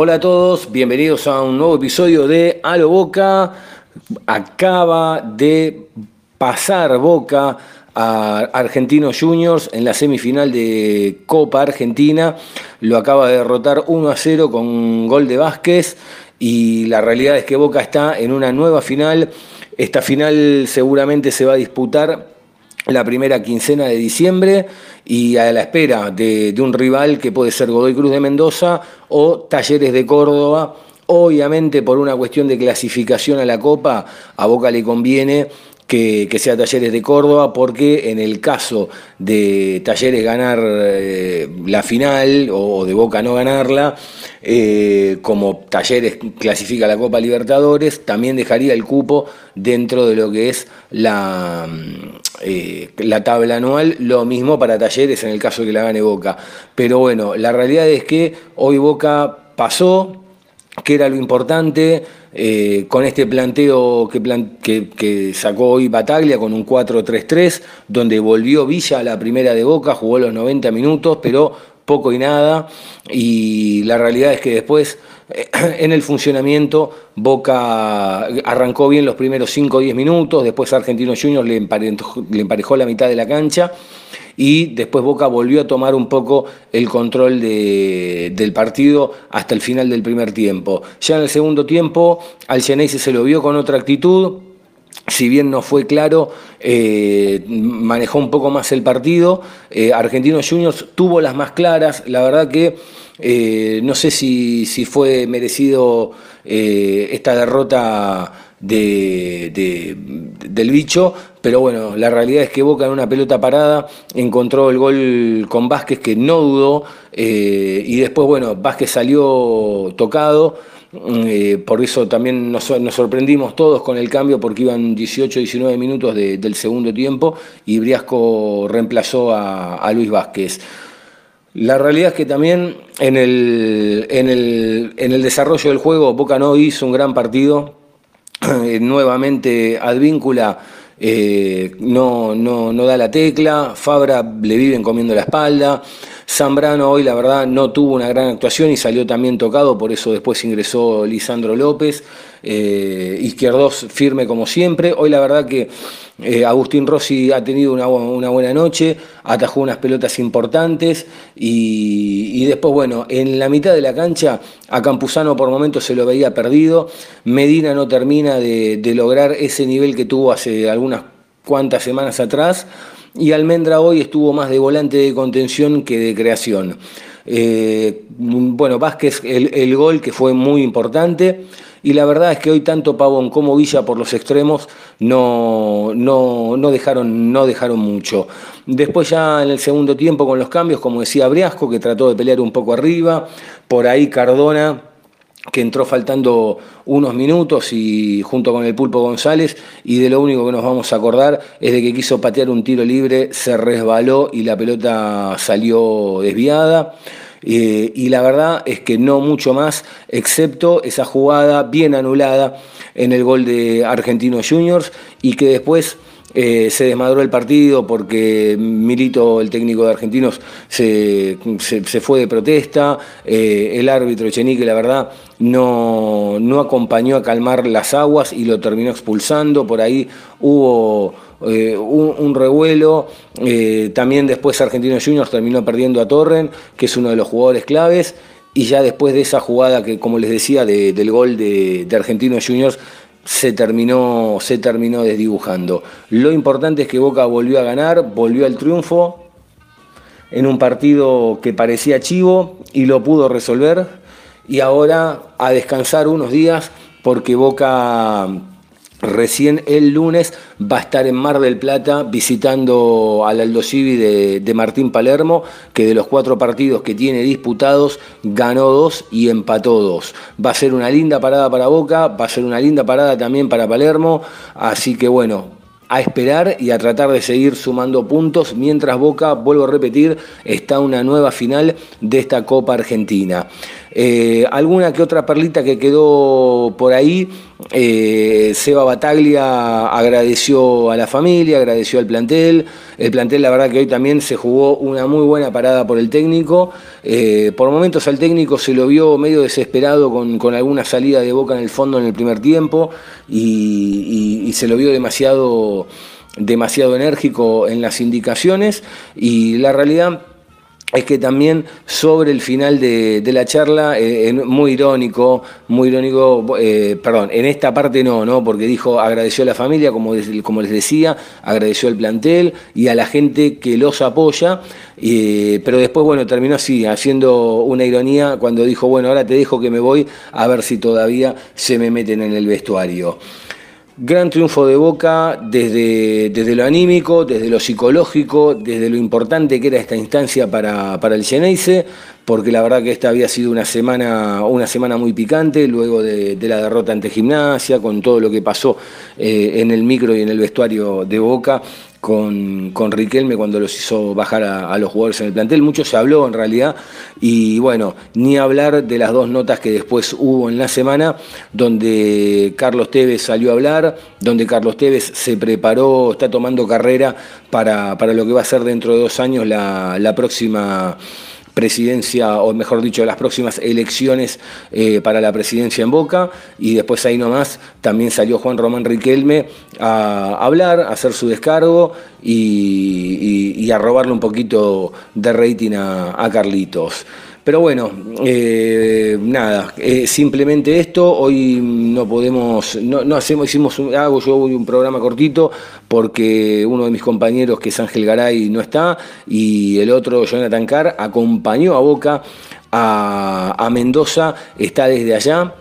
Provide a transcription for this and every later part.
Hola a todos, bienvenidos a un nuevo episodio de A lo Boca. Acaba de pasar Boca a Argentinos Juniors en la semifinal de Copa Argentina. Lo acaba de derrotar 1 a 0 con un gol de Vázquez y la realidad es que Boca está en una nueva final. Esta final seguramente se va a disputar la primera quincena de diciembre y a la espera de, un rival que puede ser Godoy Cruz de Mendoza o Talleres de Córdoba. Obviamente por una cuestión de clasificación a la Copa, a Boca le conviene que, sea Talleres de Córdoba, porque en el caso de Talleres ganar eh, la final o, de Boca no ganarla, eh, como Talleres clasifica la Copa Libertadores, también dejaría el cupo dentro de lo que es la, eh, la tabla anual, lo mismo para Talleres en el caso de que la gane Boca. Pero bueno, la realidad es que hoy Boca pasó, que era lo importante, eh, con este planteo que, que, sacó hoy Bataglia con un 4-3-3, donde volvió Villa a la primera de Boca, jugó los 90 minutos, pero poco y nada, y la realidad es que después en el funcionamiento Boca arrancó bien los primeros 5 o 10 minutos, después Argentinos Juniors le emparejó la mitad de la cancha, y después Boca volvió a tomar un poco el control del partido hasta el final del primer tiempo. Ya en el segundo tiempo al se lo vio con otra actitud, si bien no fue claro, eh, manejó un poco más el partido. Eh, Argentinos Juniors tuvo las más claras. La verdad que eh, no sé si, si fue merecido esta derrota de, del bicho, pero bueno, la realidad es que Boca en una pelota parada encontró el gol con Vázquez que no dudó eh, y después, bueno, Vázquez salió tocado. Eh, por eso también nos, sorprendimos todos con el cambio porque iban 18-19 minutos del segundo tiempo y Briasco reemplazó a, Luis Vázquez. La realidad es que también en el, en, el, en el desarrollo del juego Boca no hizo un gran partido, eh, nuevamente Advíncula eh, no, no, no, da la tecla, Fabra le viven comiendo la espalda, Zambrano hoy la verdad no tuvo una gran actuación y salió también tocado, por eso después ingresó Lisandro López, eh, Izquierdos firme como siempre, hoy la verdad que eh, Agustín Rossi ha tenido una, buena noche, atajó unas pelotas importantes y, después, bueno, en la mitad de la cancha a Campuzano por momentos se lo veía perdido, Medina no termina de, lograr ese nivel que tuvo hace algunas cuantas semanas atrás y Almendra hoy estuvo más de volante de contención que de creación. Eh, bueno, Vázquez, el, gol que fue muy importante y la verdad es que hoy tanto Pavón como Villa por los extremos no, no, no, dejaron, no dejaron mucho. Después ya en el segundo tiempo con los cambios, como decía Briasco, que trató de pelear un poco arriba, por ahí Cardona que entró faltando unos minutos y junto con el Pulpo González y de lo único que nos vamos a acordar es de que quiso patear un tiro libre, se resbaló y la pelota salió desviada. Eh, y la verdad es que no mucho más, excepto esa jugada bien anulada en el gol de Argentinos Juniors y que después eh, se desmadró el partido porque Milito, el técnico de Argentinos, se, fue de protesta. Eh, el árbitro Chenique, la verdad, no, no acompañó a calmar las aguas y lo terminó expulsando. Por ahí hubo eh, un, revuelo. también después Argentinos Juniors terminó perdiendo a Torren, que es uno de los jugadores claves. Y ya después de esa jugada que, como les decía, del gol de Argentinos Juniors, se terminó, se terminó desdibujando. Lo importante es que Boca volvió a ganar, volvió al triunfo en un partido que parecía chivo y lo pudo resolver. Y ahora a descansar unos días porque Boca Recién el lunes va a estar en Mar del Plata visitando al Aldo Civi de, Martín Palermo, que de los cuatro partidos que tiene disputados ganó dos y empató dos. Va a ser una linda parada para Boca, va a ser una linda parada también para Palermo, así que bueno, a esperar y a tratar de seguir sumando puntos, mientras Boca, vuelvo a repetir, está una nueva final de esta Copa Argentina. Eh, alguna que otra perlita que quedó por ahí, eh, Seba Bataglia agradeció a la familia, agradeció al plantel. El plantel, la verdad que hoy también se jugó una muy buena parada por el técnico. Eh, por momentos al técnico se lo vio medio desesperado con, alguna salida de boca en el fondo en el primer tiempo y, se lo vio demasiado demasiado enérgico en las indicaciones y la realidad es que también sobre el final de, la charla, eh, muy irónico, muy irónico, eh, perdón, en esta parte no, ¿no? Porque dijo, agradeció a la familia, como, les decía, agradeció al plantel y a la gente que los apoya, pero después, bueno, terminó así, haciendo una ironía cuando dijo, bueno, ahora te dejo que me voy a ver si todavía se me meten en el vestuario. Gran triunfo de Boca desde, desde lo anímico, desde lo psicológico, desde lo importante que era esta instancia para, para el Geneise, porque la verdad que esta había sido una semana, una semana muy picante, luego de, la derrota ante Gimnasia, con todo lo que pasó eh, en el micro y en el vestuario de Boca con, con Riquelme cuando los hizo bajar a, los jugadores en el plantel. Mucho se habló en realidad y bueno, ni hablar de las dos notas que después hubo en la semana, donde Carlos Tevez salió a hablar, donde Carlos Tevez se preparó, está tomando carrera para, lo que va a ser dentro de dos años la, la próxima presidencia, o mejor dicho, las próximas elecciones eh, para la presidencia en Boca. Y después ahí nomás también salió Juan Román Riquelme a hablar, a hacer su descargo y, a robarle un poquito de rating a Carlitos. Pero bueno, eh, nada, eh, simplemente esto, hoy no podemos, no, hacemos, hicimos un, hago yo un programa cortito porque uno de mis compañeros que es Ángel Garay no está y el otro, Jonathan Carr, acompañó a Boca a, a Mendoza, está desde allá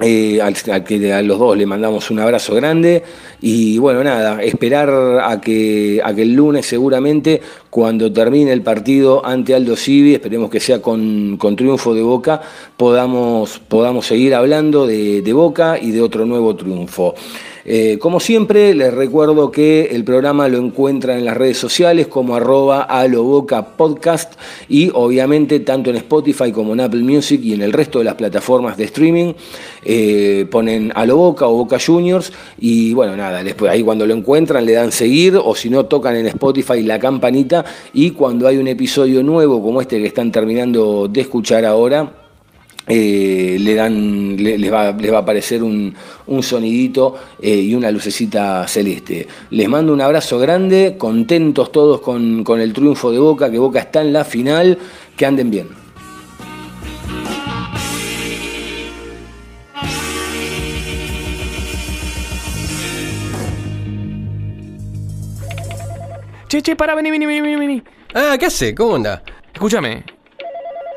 eh, a, los dos le mandamos un abrazo grande y bueno, nada, esperar a que, a que el lunes seguramente cuando termine el partido ante Aldo Civi, esperemos que sea con, triunfo de Boca, podamos, podamos seguir hablando de, de Boca y de otro nuevo triunfo. Eh, como siempre, les recuerdo que el programa lo encuentran en las redes sociales como arroba aloboca podcast y obviamente tanto en Spotify como en Apple Music y en el resto de las plataformas de streaming eh, ponen aloboca o boca juniors y bueno, nada, después ahí cuando lo encuentran le dan seguir o si no tocan en Spotify la campanita y cuando hay un episodio nuevo como este que están terminando de escuchar ahora, eh, le dan, les, va, a aparecer un, sonidito eh, y una lucecita celeste. Les mando un abrazo grande, contentos todos con, con el triunfo de Boca, que Boca está en la final, que anden bien. Che, che, para, vení, vení, vení, vení. Ah, ¿qué hace? ¿Cómo anda? Escúchame,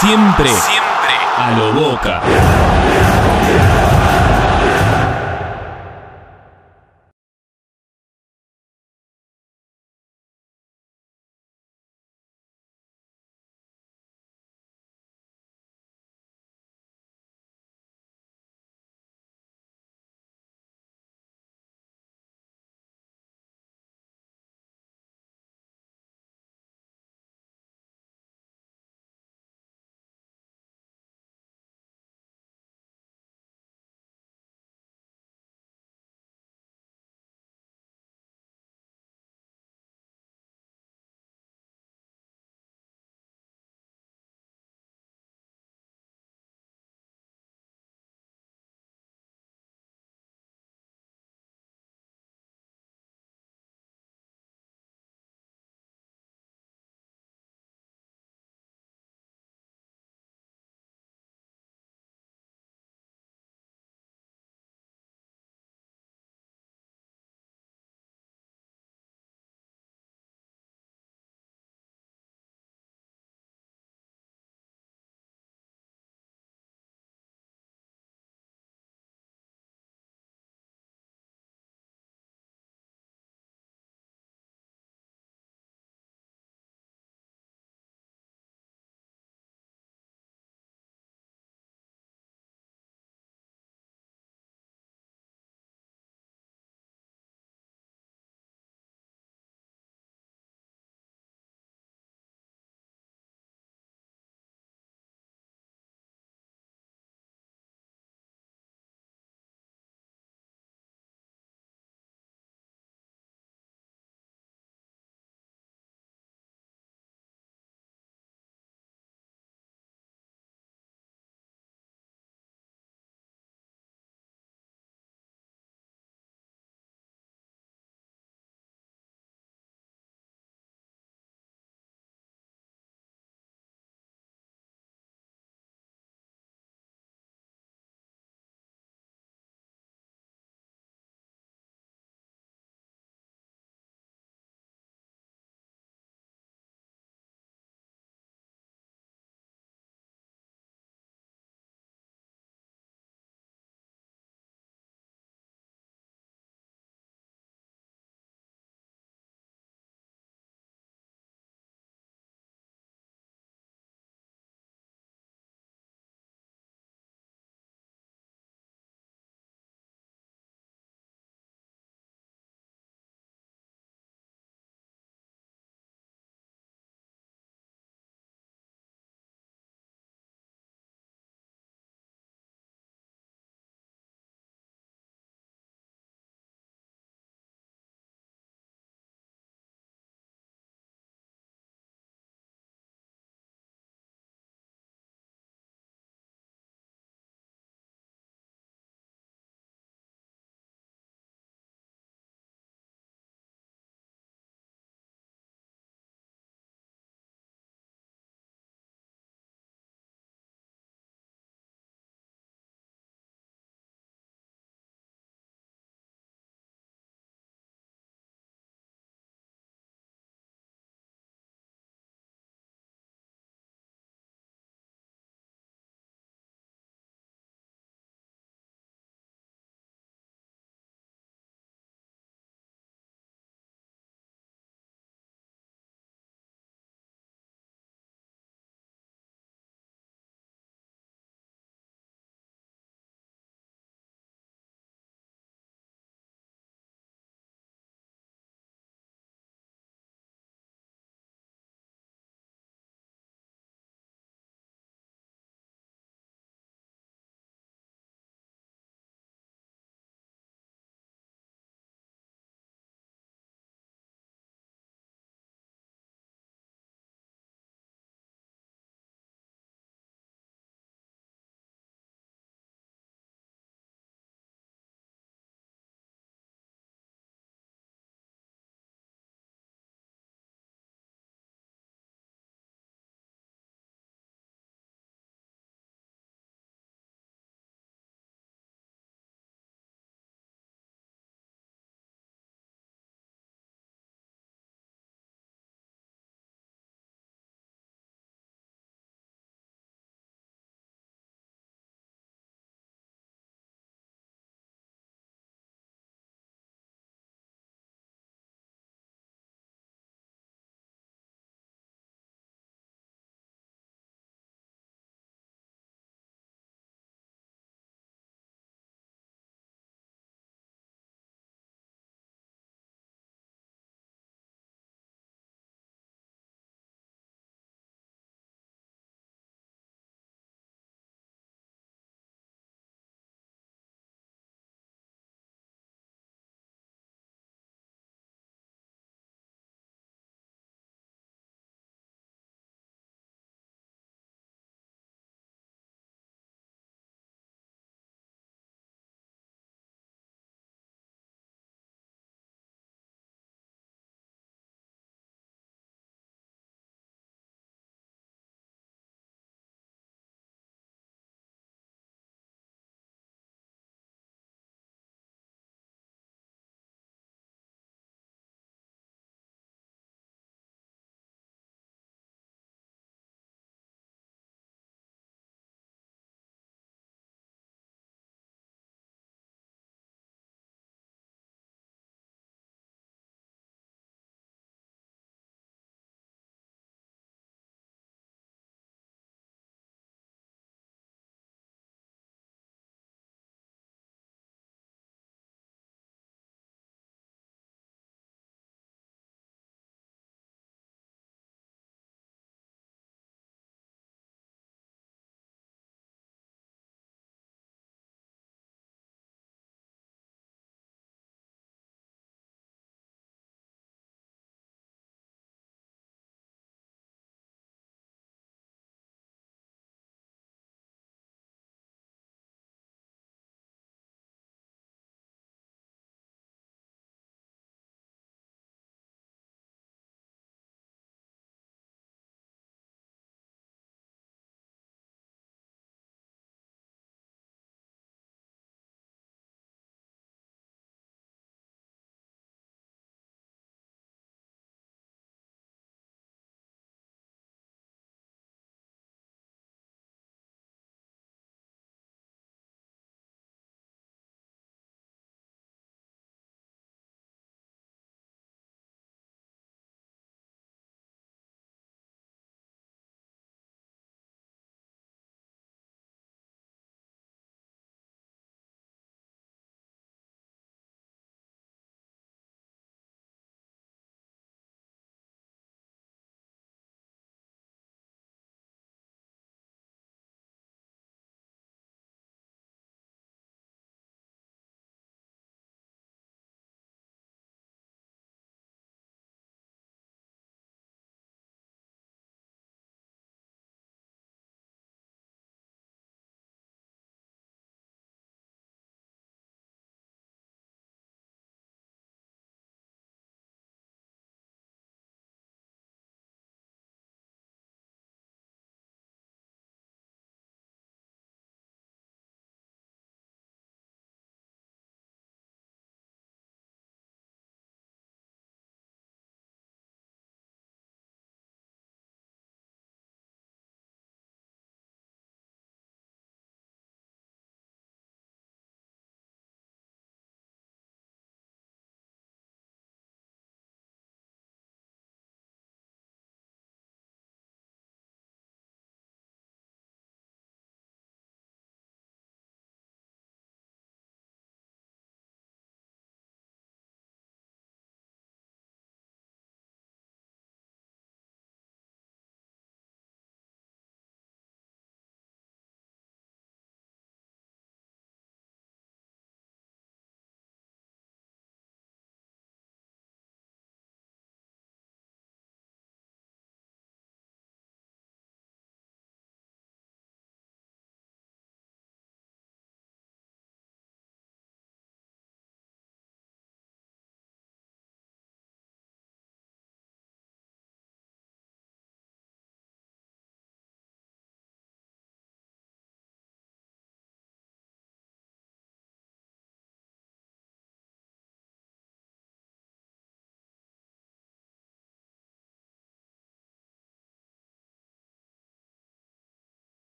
Siempre, siempre a lo boca.